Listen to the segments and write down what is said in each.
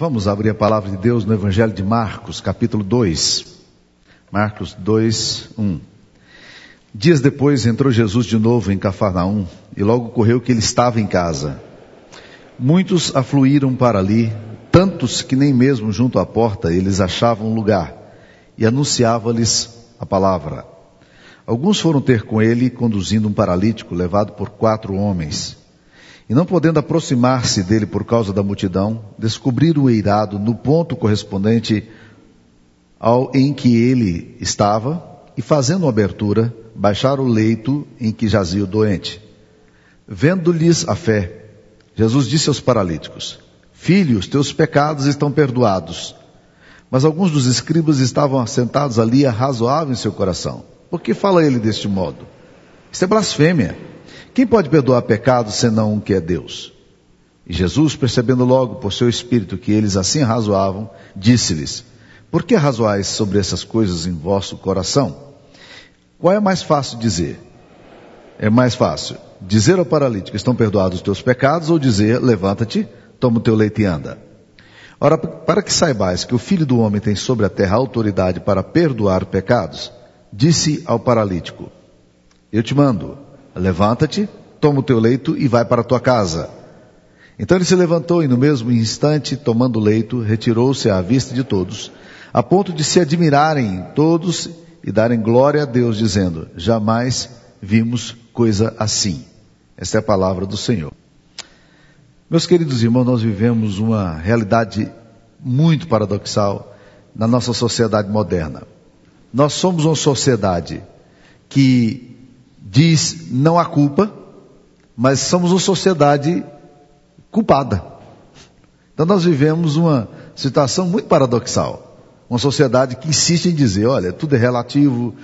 Vamos abrir a palavra de Deus no Evangelho de Marcos, capítulo 2. Marcos 2, 1. Dias depois entrou Jesus de novo em Cafarnaum e logo ocorreu que ele estava em casa. Muitos afluíram para ali, tantos que nem mesmo junto à porta eles achavam lugar, e anunciava-lhes a palavra. Alguns foram ter com ele, conduzindo um paralítico levado por quatro homens. E não podendo aproximar-se dele por causa da multidão, descobriram o eirado no ponto correspondente ao em que ele estava, e fazendo uma abertura, baixaram o leito em que jazia o doente. Vendo-lhes a fé, Jesus disse aos paralíticos, Filhos, teus pecados estão perdoados. Mas alguns dos escribas estavam assentados ali e em seu coração. Por que fala ele deste modo? Isso é blasfêmia. Quem pode perdoar pecados senão um que é Deus? E Jesus, percebendo logo por seu espírito que eles assim razoavam, disse-lhes: Por que razoais sobre essas coisas em vosso coração? Qual é mais fácil dizer? É mais fácil dizer ao paralítico: Estão perdoados os teus pecados, ou dizer: Levanta-te, toma o teu leite e anda. Ora, para que saibais que o Filho do Homem tem sobre a terra autoridade para perdoar pecados, disse ao paralítico: Eu te mando, levanta-te, toma o teu leito e vai para a tua casa. Então ele se levantou e no mesmo instante, tomando o leito, retirou-se à vista de todos, a ponto de se admirarem todos e darem glória a Deus, dizendo: Jamais vimos coisa assim. Esta é a palavra do Senhor. Meus queridos irmãos, nós vivemos uma realidade muito paradoxal na nossa sociedade moderna. Nós somos uma sociedade que diz não há culpa, mas somos uma sociedade culpada. Então nós vivemos uma situação muito paradoxal. Uma sociedade que insiste em dizer, olha, tudo é relativo,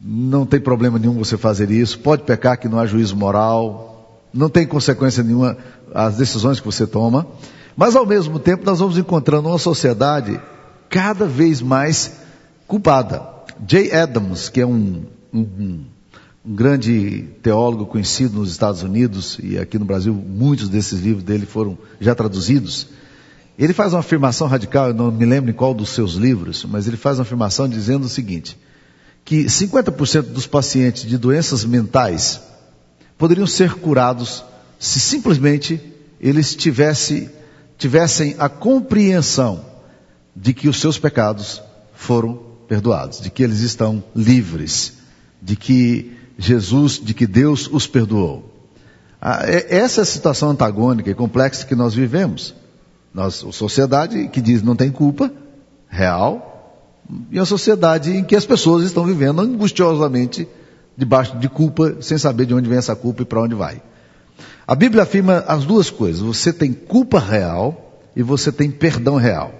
não tem problema nenhum você fazer isso, pode pecar que não há juízo moral, não tem consequência nenhuma as decisões que você toma, mas ao mesmo tempo nós vamos encontrando uma sociedade cada vez mais culpada. Jay Adams, que é um, um, um, grande teólogo conhecido nos Estados Unidos e aqui no Brasil, muitos desses livros dele foram já traduzidos. Ele faz uma afirmação radical, eu não me lembro em qual dos seus livros, mas ele faz uma afirmação dizendo o seguinte: que 50% dos pacientes de doenças mentais poderiam ser curados se simplesmente eles tivesse, tivessem a compreensão de que os seus pecados foram perdoados, de que eles estão livres, de que Jesus, de que Deus os perdoou. Ah, é, essa é a situação antagônica e complexa que nós vivemos. Nós, a sociedade que diz não tem culpa real, e a sociedade em que as pessoas estão vivendo angustiosamente debaixo de culpa, sem saber de onde vem essa culpa e para onde vai. A Bíblia afirma as duas coisas: você tem culpa real e você tem perdão real.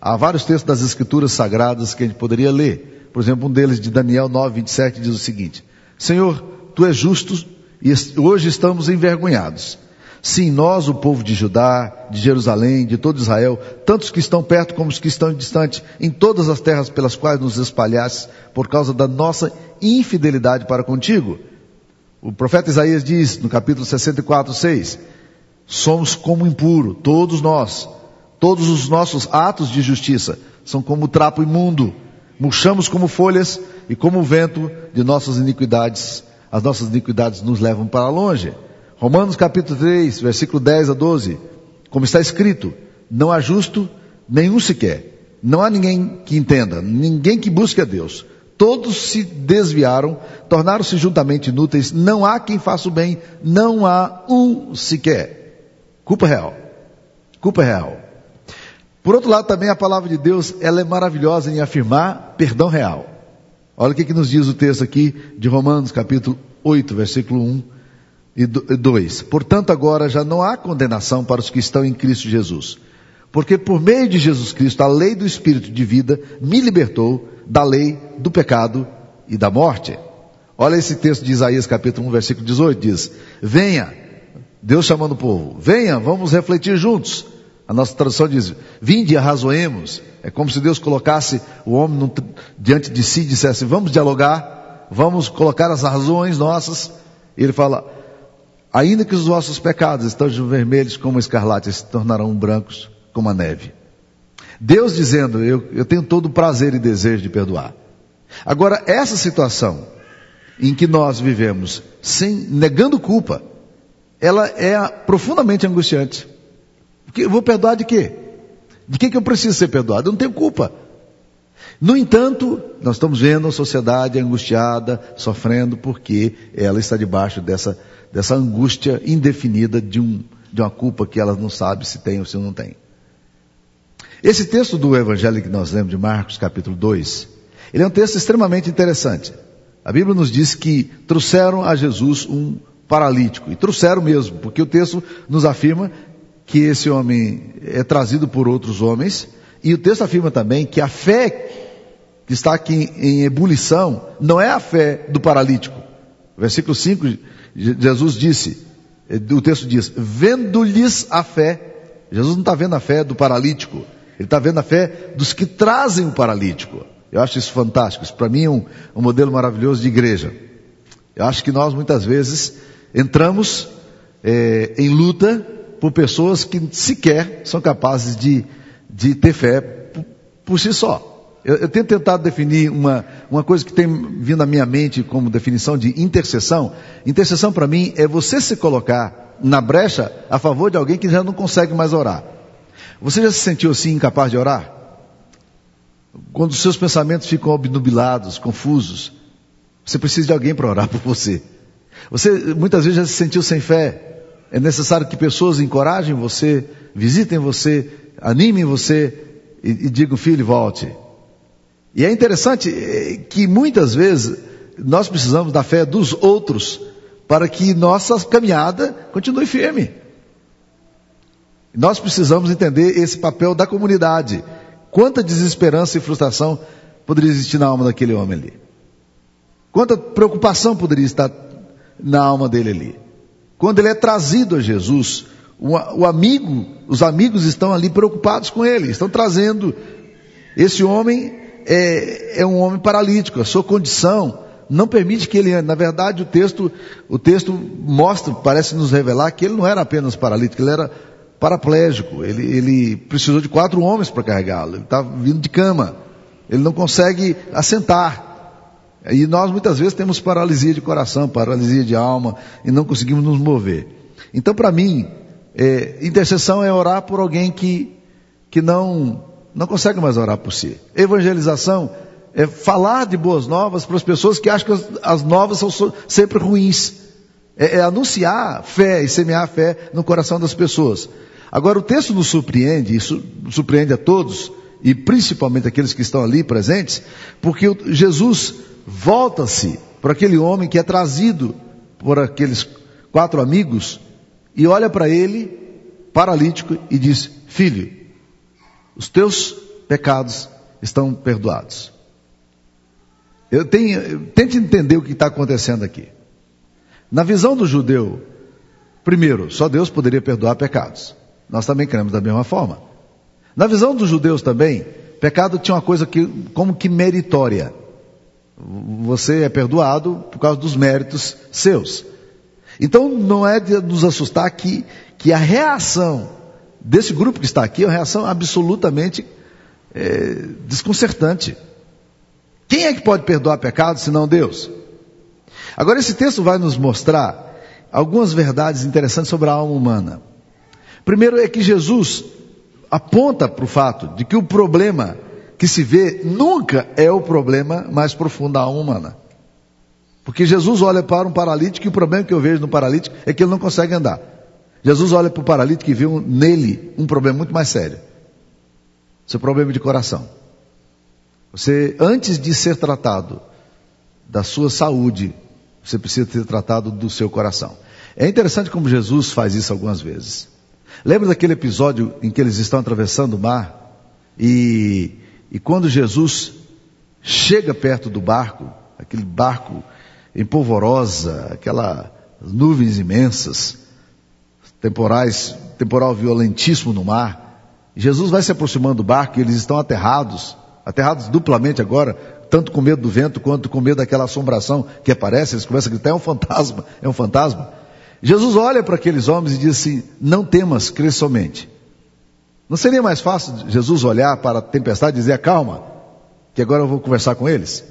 Há vários textos das Escrituras Sagradas que a gente poderia ler. Por exemplo, um deles de Daniel 9, 27 diz o seguinte: Senhor, tu és justo e hoje estamos envergonhados. Sim, nós, o povo de Judá, de Jerusalém, de todo Israel, tantos que estão perto como os que estão distantes, em todas as terras pelas quais nos espalhaste, por causa da nossa infidelidade para contigo. O profeta Isaías diz, no capítulo 64, 6, somos como impuro, todos nós, Todos os nossos atos de justiça são como trapo imundo. Murchamos como folhas e como o vento de nossas iniquidades. As nossas iniquidades nos levam para longe. Romanos capítulo 3, versículo 10 a 12. Como está escrito, não há justo nenhum sequer. Não há ninguém que entenda, ninguém que busque a Deus. Todos se desviaram, tornaram-se juntamente inúteis. Não há quem faça o bem, não há um sequer. Culpa real. Culpa real. Por outro lado, também a palavra de Deus, ela é maravilhosa em afirmar perdão real. Olha o que, que nos diz o texto aqui de Romanos, capítulo 8, versículo 1 e 2. Portanto, agora já não há condenação para os que estão em Cristo Jesus. Porque por meio de Jesus Cristo, a lei do Espírito de vida me libertou da lei do pecado e da morte. Olha esse texto de Isaías capítulo 1, versículo 18, diz, venha, Deus chamando o povo, venha, vamos refletir juntos. A nossa tradução diz: Vinde e arrazoemos. É como se Deus colocasse o homem no, diante de si e dissesse: Vamos dialogar, vamos colocar as razões nossas. E ele fala: Ainda que os vossos pecados estejam vermelhos como escarlate, se tornarão brancos como a neve. Deus dizendo, eu, eu tenho todo o prazer e desejo de perdoar. Agora, essa situação em que nós vivemos, sem negando culpa, ela é profundamente angustiante. Eu vou perdoar de quê? De que, que eu preciso ser perdoado? Eu não tenho culpa. No entanto, nós estamos vendo a sociedade angustiada, sofrendo, porque ela está debaixo dessa, dessa angústia indefinida de, um, de uma culpa que ela não sabe se tem ou se não tem. Esse texto do Evangelho que nós lemos de Marcos, capítulo 2, ele é um texto extremamente interessante. A Bíblia nos diz que trouxeram a Jesus um paralítico, e trouxeram mesmo, porque o texto nos afirma que esse homem é trazido por outros homens, e o texto afirma também que a fé que está aqui em ebulição não é a fé do paralítico. Versículo 5, Jesus disse, o texto diz, vendo-lhes a fé, Jesus não está vendo a fé do paralítico, ele está vendo a fé dos que trazem o paralítico. Eu acho isso fantástico. Isso para mim é um, um modelo maravilhoso de igreja. Eu acho que nós muitas vezes entramos é, em luta por pessoas que sequer são capazes de, de ter fé por, por si só. Eu, eu, tenho tentado definir uma, uma coisa que tem vindo à minha mente como definição de intercessão. Intercessão para mim é você se colocar na brecha a favor de alguém que já não consegue mais orar. Você já se sentiu assim incapaz de orar? Quando os seus pensamentos ficam obnubilados, confusos, você precisa de alguém para orar por você. Você muitas vezes já se sentiu sem fé. É necessário que pessoas encorajem você, visitem você, animem você e, e digam, filho, volte. E é interessante eh, que muitas vezes nós precisamos da fé dos outros para que nossa caminhada continue firme. Nós precisamos entender esse papel da comunidade. Quanta desesperança e frustração poderia existir na alma daquele homem ali? Quanta preocupação poderia estar na alma dele ali? Quando ele é trazido a Jesus, o, amigo, os amigos estão ali preocupados com ele, estão trazendo. Esse homem é, é um homem paralítico, a sua condição não permite que ele ande. Na verdade, o texto, o texto mostra, parece nos revelar que ele não era apenas paralítico, ele era paraplégico, ele, ele precisou de quatro homens para carregá-lo, ele está vindo de cama, ele não consegue assentar. E nós muitas vezes temos paralisia de coração, paralisia de alma, e não conseguimos nos mover. Então, para mim, é, intercessão é orar por alguém que, que não, não consegue mais orar por si. Evangelização é falar de boas novas para as pessoas que acham que as, as novas são sempre ruins. É, é, anunciar fé e semear fé no coração das pessoas. Agora o texto nos surpreende, isso surpreende a todos, e principalmente aqueles que estão ali presentes, porque Jesus volta-se para aquele homem que é trazido por aqueles quatro amigos e olha para ele, paralítico, e diz: Filho, os teus pecados estão perdoados. Eu tenho, tente entender o que está acontecendo aqui. Na visão do judeu, primeiro, só Deus poderia perdoar pecados. Nós também cremos da mesma forma. Na visão dos judeus também, pecado tinha uma coisa que, como que meritória. Você é perdoado por causa dos méritos seus. Então não é de nos assustar que, que a reação desse grupo que está aqui é uma reação absolutamente é, desconcertante. Quem é que pode perdoar pecado senão Deus? Agora esse texto vai nos mostrar algumas verdades interessantes sobre a alma humana. Primeiro é que Jesus aponta para o fato de que o problema que se vê nunca é o problema mais profundo da alma humana. Porque Jesus olha para um paralítico e o problema que eu vejo no paralítico é que ele não consegue andar. Jesus olha para o paralítico e vê um, nele um problema muito mais sério. Seu problema de coração. Você, antes de ser tratado da sua saúde, você precisa ter tratado do seu coração. É interessante como Jesus faz isso algumas vezes. Lembra daquele episódio em que eles estão atravessando o mar? E, e quando Jesus chega perto do barco, aquele barco em polvorosa, aquelas nuvens imensas, temporais, temporal violentíssimo no mar, Jesus vai se aproximando do barco e eles estão aterrados, aterrados duplamente agora, tanto com medo do vento quanto com medo daquela assombração que aparece, eles começam a gritar, é um fantasma, é um fantasma. Jesus olha para aqueles homens e diz assim: Não temas, crê somente. Não seria mais fácil Jesus olhar para a tempestade e dizer: calma, que agora eu vou conversar com eles?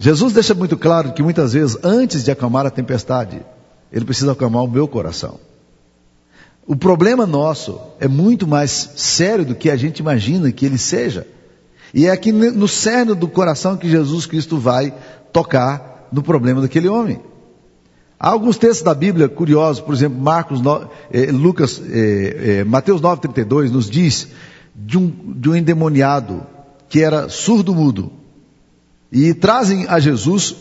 Jesus deixa muito claro que muitas vezes, antes de acalmar a tempestade, ele precisa acalmar o meu coração. O problema nosso é muito mais sério do que a gente imagina que ele seja. E é aqui no cerne do coração que Jesus Cristo vai tocar no problema daquele homem. Há alguns textos da Bíblia curiosos, por exemplo, Marcos, eh, Lucas, eh, eh, Mateus 9,32 nos diz de um, de um endemoniado que era surdo-mudo. E trazem a Jesus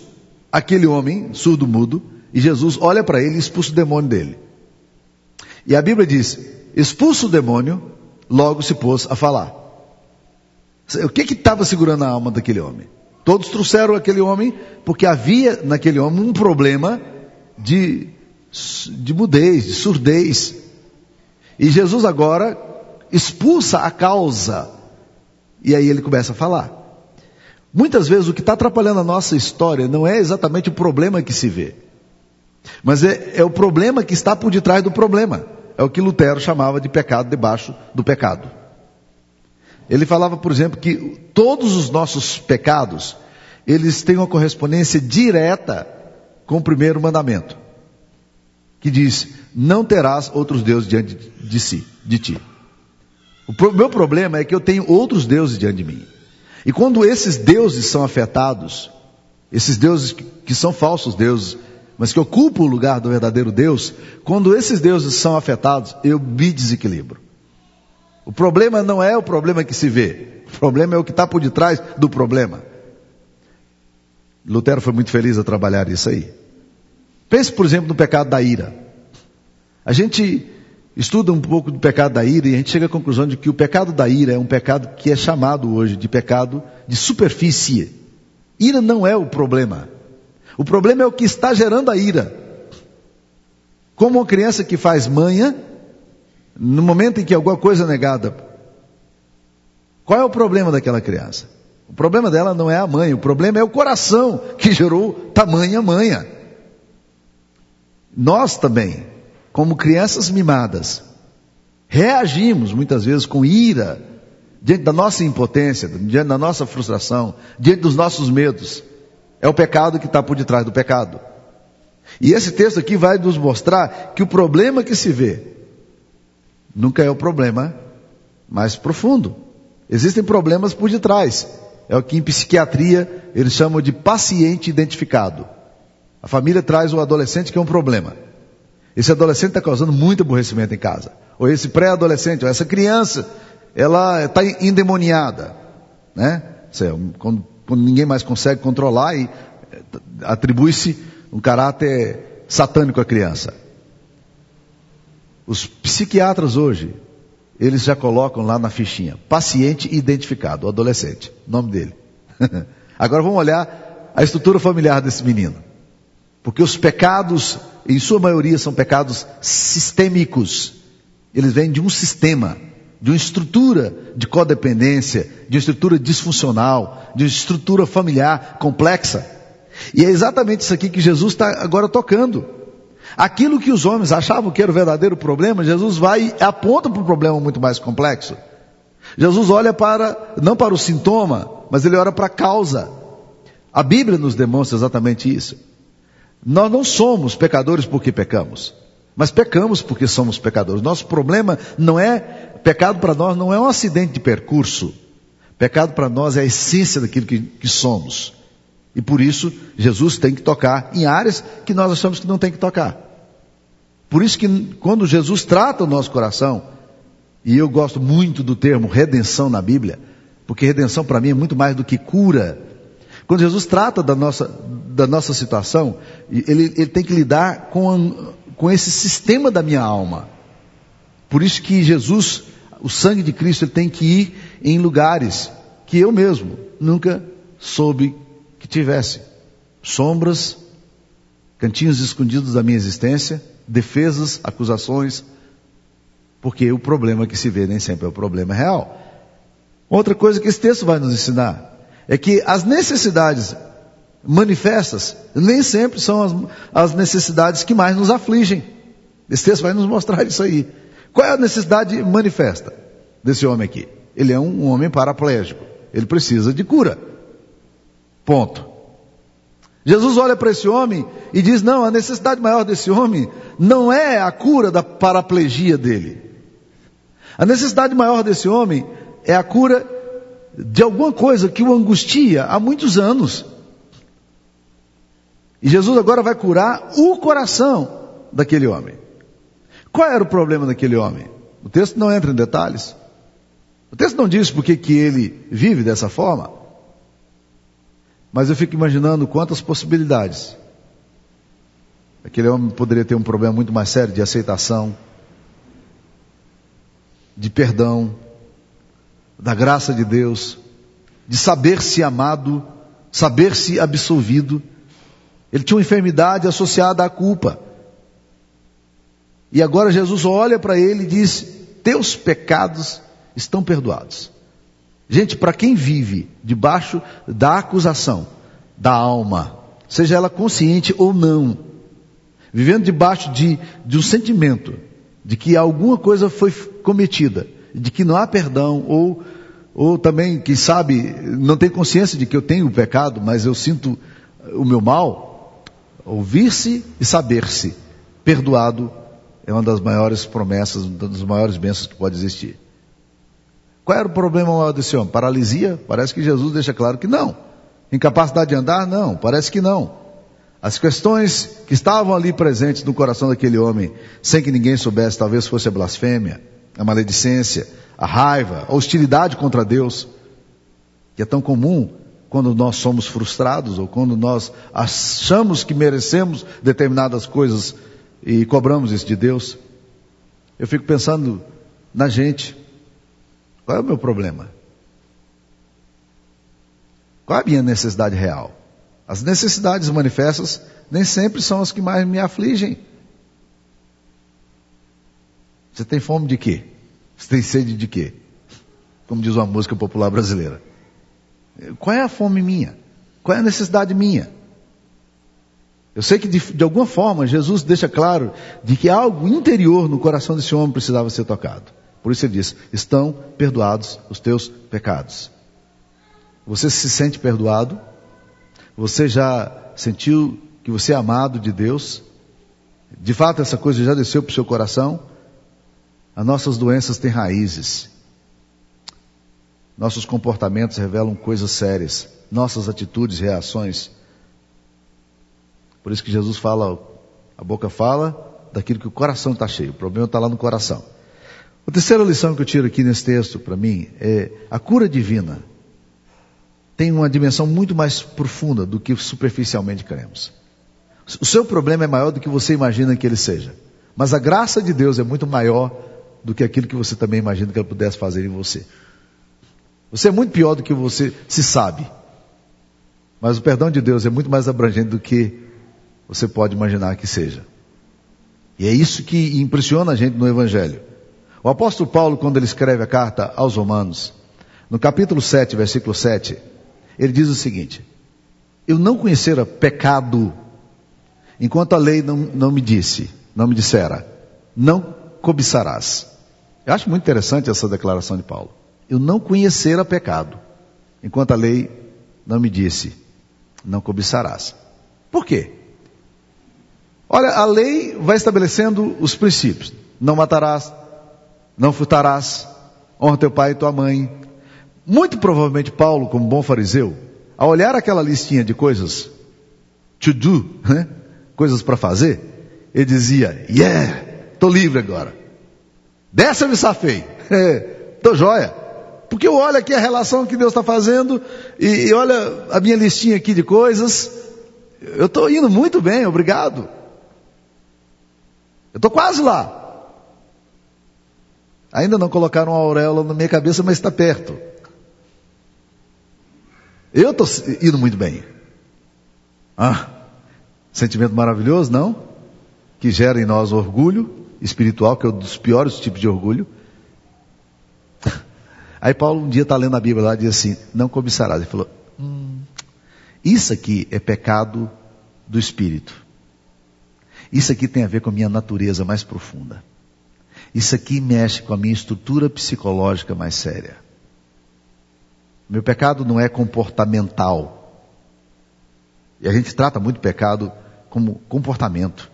aquele homem surdo-mudo, e Jesus olha para ele e expulsa o demônio dele. E a Bíblia diz: expulsa o demônio, logo se pôs a falar. O que que estava segurando a alma daquele homem? Todos trouxeram aquele homem porque havia naquele homem um problema de, de mudez, de surdez. E Jesus agora expulsa a causa. E aí ele começa a falar. Muitas vezes o que está atrapalhando a nossa história não é exatamente o problema que se vê, mas é, é o problema que está por detrás do problema. É o que Lutero chamava de pecado debaixo do pecado. Ele falava, por exemplo, que todos os nossos pecados, eles têm uma correspondência direta com o primeiro mandamento, que diz: não terás outros deuses diante de si, de ti. O meu problema é que eu tenho outros deuses diante de mim. E quando esses deuses são afetados, esses deuses que são falsos deuses, mas que ocupam o lugar do verdadeiro Deus, quando esses deuses são afetados, eu me desequilibro. O problema não é o problema que se vê, o problema é o que está por detrás do problema. Lutero foi muito feliz a trabalhar isso aí. Pense, por exemplo, no pecado da ira. A gente estuda um pouco do pecado da ira e a gente chega à conclusão de que o pecado da ira é um pecado que é chamado hoje de pecado de superfície. Ira não é o problema. O problema é o que está gerando a ira. Como uma criança que faz manha, no momento em que alguma coisa é negada, qual é o problema daquela criança? O problema dela não é a mãe, o problema é o coração que gerou tamanha manha. Nós também, como crianças mimadas, reagimos muitas vezes com ira diante da nossa impotência, diante da nossa frustração, diante dos nossos medos. É o pecado que está por detrás do pecado. E esse texto aqui vai nos mostrar que o problema que se vê nunca é o problema mais profundo. Existem problemas por detrás. É o que em psiquiatria eles chamam de paciente identificado. A família traz o adolescente que é um problema. Esse adolescente está causando muito aborrecimento em casa. Ou esse pré-adolescente, ou essa criança, ela está endemoniada. Né? Quando, quando ninguém mais consegue controlar e eh, atribui-se um caráter satânico à criança. Os psiquiatras hoje, eles já colocam lá na fichinha, paciente identificado, o adolescente, nome dele. Agora vamos olhar a estrutura familiar desse menino. Porque os pecados, em sua maioria, são pecados sistêmicos. Eles vêm de um sistema, de uma estrutura de codependência, de uma estrutura disfuncional, de uma estrutura familiar complexa. E é exatamente isso aqui que Jesus está agora tocando. Aquilo que os homens achavam que era o verdadeiro problema, Jesus vai e aponta para um problema muito mais complexo. Jesus olha para, não para o sintoma, mas ele olha para a causa. A Bíblia nos demonstra exatamente isso. Nós não somos pecadores porque pecamos, mas pecamos porque somos pecadores. Nosso problema não é, pecado para nós não é um acidente de percurso. Pecado para nós é a essência daquilo que, que somos. E por isso, Jesus tem que tocar em áreas que nós achamos que não tem que tocar. Por isso que quando Jesus trata o nosso coração, e eu gosto muito do termo redenção na Bíblia, porque redenção para mim é muito mais do que cura. Quando Jesus trata da nossa, da nossa situação, ele, ele tem que lidar com, com esse sistema da minha alma. Por isso que Jesus, o sangue de Cristo, ele tem que ir em lugares que eu mesmo nunca soube tivesse sombras, cantinhos escondidos da minha existência, defesas, acusações, porque o problema que se vê nem sempre é o problema real. Outra coisa que esse texto vai nos ensinar é que as necessidades manifestas nem sempre são as, as necessidades que mais nos afligem. Esse texto vai nos mostrar isso aí. Qual é a necessidade manifesta? desse homem aqui. Ele é um homem paraplégico. Ele precisa de cura. Ponto. Jesus olha para esse homem e diz: não, a necessidade maior desse homem não é a cura da paraplegia dele. A necessidade maior desse homem é a cura de alguma coisa que o angustia há muitos anos. E Jesus agora vai curar o coração daquele homem. Qual era o problema daquele homem? O texto não entra em detalhes. O texto não diz por que ele vive dessa forma. Mas eu fico imaginando quantas possibilidades. Aquele homem poderia ter um problema muito mais sério de aceitação, de perdão, da graça de Deus, de saber-se amado, saber-se absolvido. Ele tinha uma enfermidade associada à culpa. E agora Jesus olha para ele e diz: Teus pecados estão perdoados. Gente, para quem vive debaixo da acusação da alma, seja ela consciente ou não, vivendo debaixo de, de um sentimento de que alguma coisa foi cometida, de que não há perdão, ou, ou também, quem sabe, não tem consciência de que eu tenho o pecado, mas eu sinto o meu mal, ouvir-se e saber-se perdoado é uma das maiores promessas, uma das maiores bênçãos que pode existir. Qual era o problema maior desse homem? Paralisia? Parece que Jesus deixa claro que não. Incapacidade de andar? Não, parece que não. As questões que estavam ali presentes no coração daquele homem, sem que ninguém soubesse, talvez fosse a blasfêmia, a maledicência, a raiva, a hostilidade contra Deus, que é tão comum quando nós somos frustrados ou quando nós achamos que merecemos determinadas coisas e cobramos isso de Deus. Eu fico pensando na gente. Qual é o meu problema? Qual é a minha necessidade real? As necessidades manifestas nem sempre são as que mais me afligem. Você tem fome de quê? Você tem sede de quê? Como diz uma música popular brasileira. Qual é a fome minha? Qual é a necessidade minha? Eu sei que de, de, alguma forma Jesus deixa claro de que algo interior no coração desse homem precisava ser tocado. Por isso ele diz: estão perdoados os teus pecados. Você se sente perdoado? Você já sentiu que você é amado de Deus? De fato, essa coisa já desceu para o seu coração? As nossas doenças têm raízes. Nossos comportamentos revelam coisas sérias. Nossas atitudes, reações por isso que Jesus fala, a boca fala daquilo que o coração está cheio. O problema está lá no coração. A terceira lição que eu tiro aqui nesse texto para mim é a cura divina tem uma dimensão muito mais profunda do que superficialmente cremos. O seu problema é maior do que você imagina que ele seja. Mas a graça de Deus é muito maior do que aquilo que você também imagina que ele pudesse fazer em você. Você é muito pior do que você se sabe. Mas o perdão de Deus é muito mais abrangente do que você pode imaginar que seja. E é isso que impressiona a gente no Evangelho. O apóstolo Paulo, quando ele escreve a carta aos Romanos, no capítulo 7, versículo 7, ele diz o seguinte: Eu não conhecera pecado enquanto a lei não, não me disse, não me dissera, não cobiçarás. Eu acho muito interessante essa declaração de Paulo. Eu não conhecera pecado enquanto a lei não me disse, não cobiçarás. Por quê? Olha, a lei vai estabelecendo os princípios. Não matarás, não furtarás, honra teu pai e tua mãe. Muito provavelmente Paulo, como bom fariseu, ao olhar aquela listinha de coisas to do, né? coisas para fazer, ele dizia, yeah, tô livre agora. Dessa eu me safei. tô joia. Porque eu olho aqui a relação que Deus está fazendo e, e olha a minha listinha aqui de coisas. Eu estou indo muito bem, obrigado. Eu estou quase lá. Ainda não colocaram uma auréola na minha cabeça, mas está perto. Eu estou indo muito bem. Ah, sentimento maravilhoso, não? Que gera em nós orgulho espiritual, que é um dos piores tipos de orgulho. Aí Paulo um dia está lendo a Bíblia lá e diz assim: Não cobiçarás. Ele falou: hum, Isso aqui é pecado do espírito. Isso aqui tem a ver com a minha natureza mais profunda. Isso aqui mexe com a minha estrutura psicológica mais séria. Meu pecado não é comportamental. E a gente trata muito pecado como comportamento.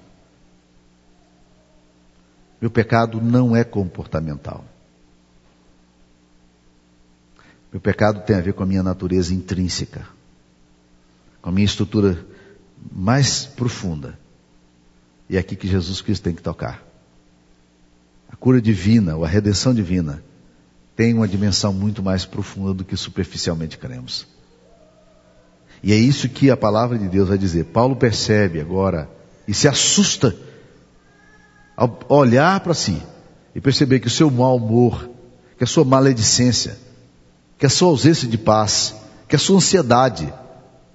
Meu pecado não é comportamental. Meu pecado tem a ver com a minha natureza intrínseca, com a minha estrutura mais profunda. E é aqui que Jesus Cristo tem que tocar. Cura divina, ou a redenção divina, tem uma dimensão muito mais profunda do que superficialmente cremos. E é isso que a palavra de Deus vai dizer. Paulo percebe agora e se assusta ao olhar para si e perceber que o seu mau humor, que a sua maledicência, que a sua ausência de paz, que a sua ansiedade,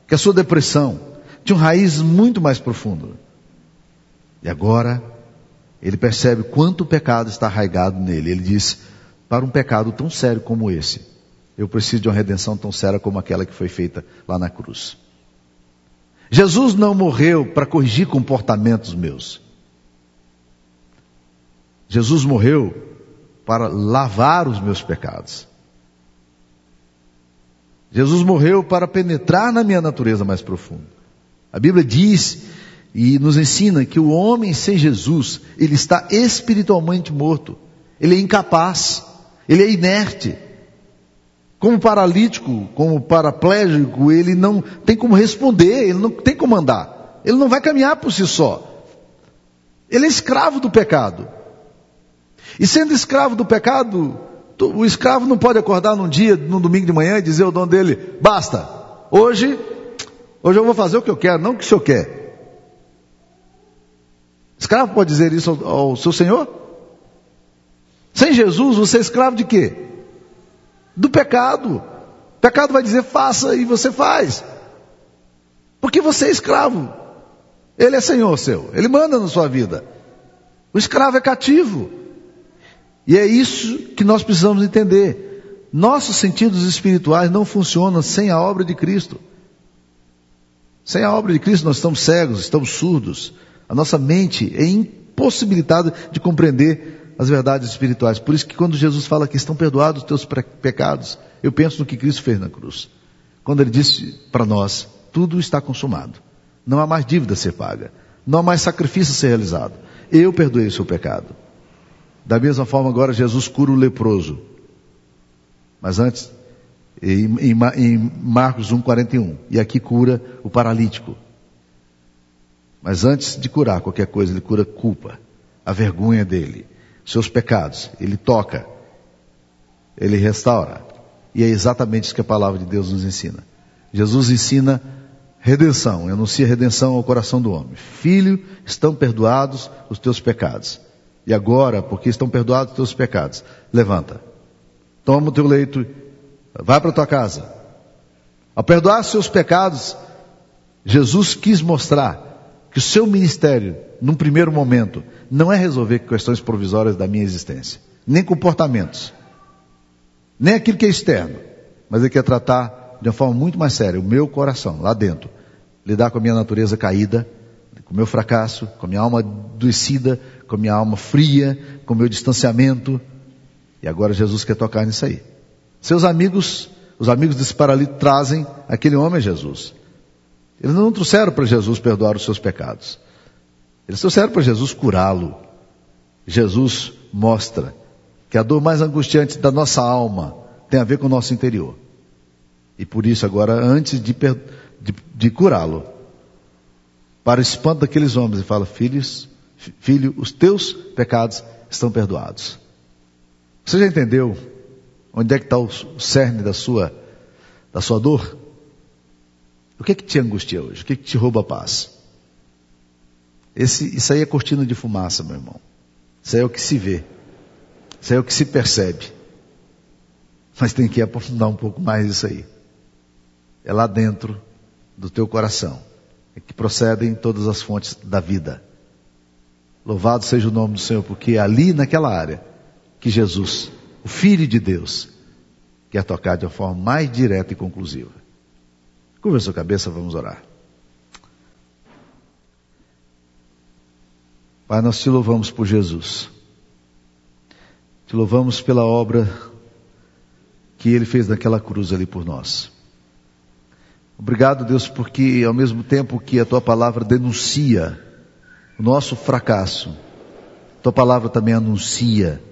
que a sua depressão tinham raiz muito mais profundo. E agora ele percebe quanto o pecado está arraigado nele. Ele diz: para um pecado tão sério como esse, eu preciso de uma redenção tão séria como aquela que foi feita lá na cruz. Jesus não morreu para corrigir comportamentos meus. Jesus morreu para lavar os meus pecados. Jesus morreu para penetrar na minha natureza mais profunda. A Bíblia diz e nos ensina que o homem sem Jesus, ele está espiritualmente morto. Ele é incapaz, ele é inerte. Como paralítico, como paraplégico, ele não tem como responder, ele não tem como andar. Ele não vai caminhar por si só. Ele é escravo do pecado. E sendo escravo do pecado, o escravo não pode acordar num dia, num domingo de manhã e dizer ao dono dele, basta, hoje, hoje eu vou fazer o que eu quero, não o que o senhor quer. Escravo pode dizer isso ao, ao seu senhor? Sem Jesus, você é escravo de quê? Do pecado. O pecado vai dizer faça e você faz. Porque você é escravo. Ele é senhor seu. Ele manda na sua vida. O escravo é cativo. E é isso que nós precisamos entender. Nossos sentidos espirituais não funcionam sem a obra de Cristo. Sem a obra de Cristo nós estamos cegos, estamos surdos. A nossa mente é impossibilitada de compreender as verdades espirituais. Por isso que quando Jesus fala que estão perdoados os teus pecados, eu penso no que Cristo fez na cruz. Quando ele disse para nós, tudo está consumado. Não há mais dívida a ser paga. Não há mais sacrifício a ser realizado. Eu perdoei o seu pecado. Da mesma forma agora Jesus cura o leproso. Mas antes, em, Marcos 1,41. E aqui cura o paralítico. Mas antes de curar qualquer coisa, ele cura culpa, a vergonha dele, seus pecados. Ele toca, ele restaura. E é exatamente isso que a palavra de Deus nos ensina. Jesus ensina redenção, anuncia redenção ao coração do homem. Filho, estão perdoados os teus pecados. E agora, porque estão perdoados os teus pecados, levanta, toma o teu leito, vai para tua casa. Ao perdoar seus pecados, Jesus quis mostrar que o seu ministério, num primeiro momento, não é resolver questões provisórias da minha existência, nem comportamentos, nem aquilo que é externo, mas ele quer tratar de uma forma muito mais séria o meu coração, lá dentro, lidar com a minha natureza caída, com o meu fracasso, com a minha alma adoecida, com a minha alma fria, com o meu distanciamento. E agora Jesus quer tocar nisso aí. Seus amigos, os amigos desse paralítico trazem aquele homem a Jesus. Eles não trouxeram para Jesus perdoar os seus pecados. Eles trouxeram para Jesus curá-lo. Jesus mostra que a dor mais angustiante da nossa alma tem a ver com o nosso interior. E por isso agora, antes de, de, de curá-lo, para o espanto daqueles homens, ele fala, filhos, filho, os teus pecados estão perdoados. Você já entendeu onde é que está o cerne da sua, da sua dor? O que é que te angustia hoje? O que é que te rouba a paz? Esse, isso aí é cortina de fumaça, meu irmão. Isso aí é o que se vê. Isso aí é o que se percebe. Mas tem que aprofundar um pouco mais isso aí. É lá dentro do teu coração. É que procedem todas as fontes da vida. Louvado seja o nome do Senhor, porque é ali naquela área que Jesus, o Filho de Deus, quer tocar de uma forma mais direta e conclusiva. Curva sua cabeça, vamos orar. Pai, nós te louvamos por Jesus. Te louvamos pela obra que Ele fez naquela cruz ali por nós. Obrigado, Deus, porque ao mesmo tempo que a Tua palavra denuncia o nosso fracasso, Tua palavra também anuncia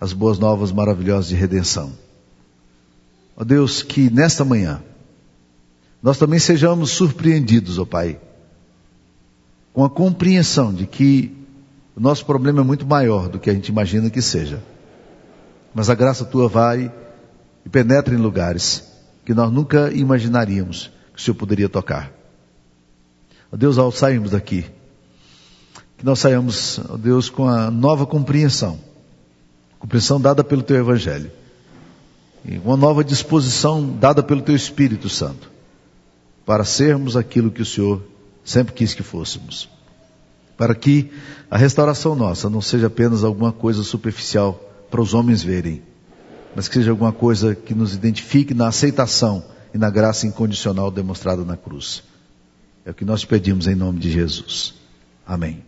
as boas novas maravilhosas de redenção. Ó Deus, que nesta manhã nós também sejamos surpreendidos, ó Pai, com a compreensão de que o nosso problema é muito maior do que a gente imagina que seja. Mas a graça tua vai e penetra em lugares que nós nunca imaginaríamos que o Senhor poderia tocar. Ó Deus, ao sairmos daqui, que nós saímos, ó Deus, com a nova compreensão, compreensão dada pelo Teu Evangelho, e uma nova disposição dada pelo Teu Espírito Santo, para sermos aquilo que o Senhor sempre quis que fôssemos. Para que a restauração nossa não seja apenas alguma coisa superficial para os homens verem, mas que seja alguma coisa que nos identifique na aceitação e na graça incondicional demonstrada na cruz. É o que nós pedimos em nome de Jesus. Amém.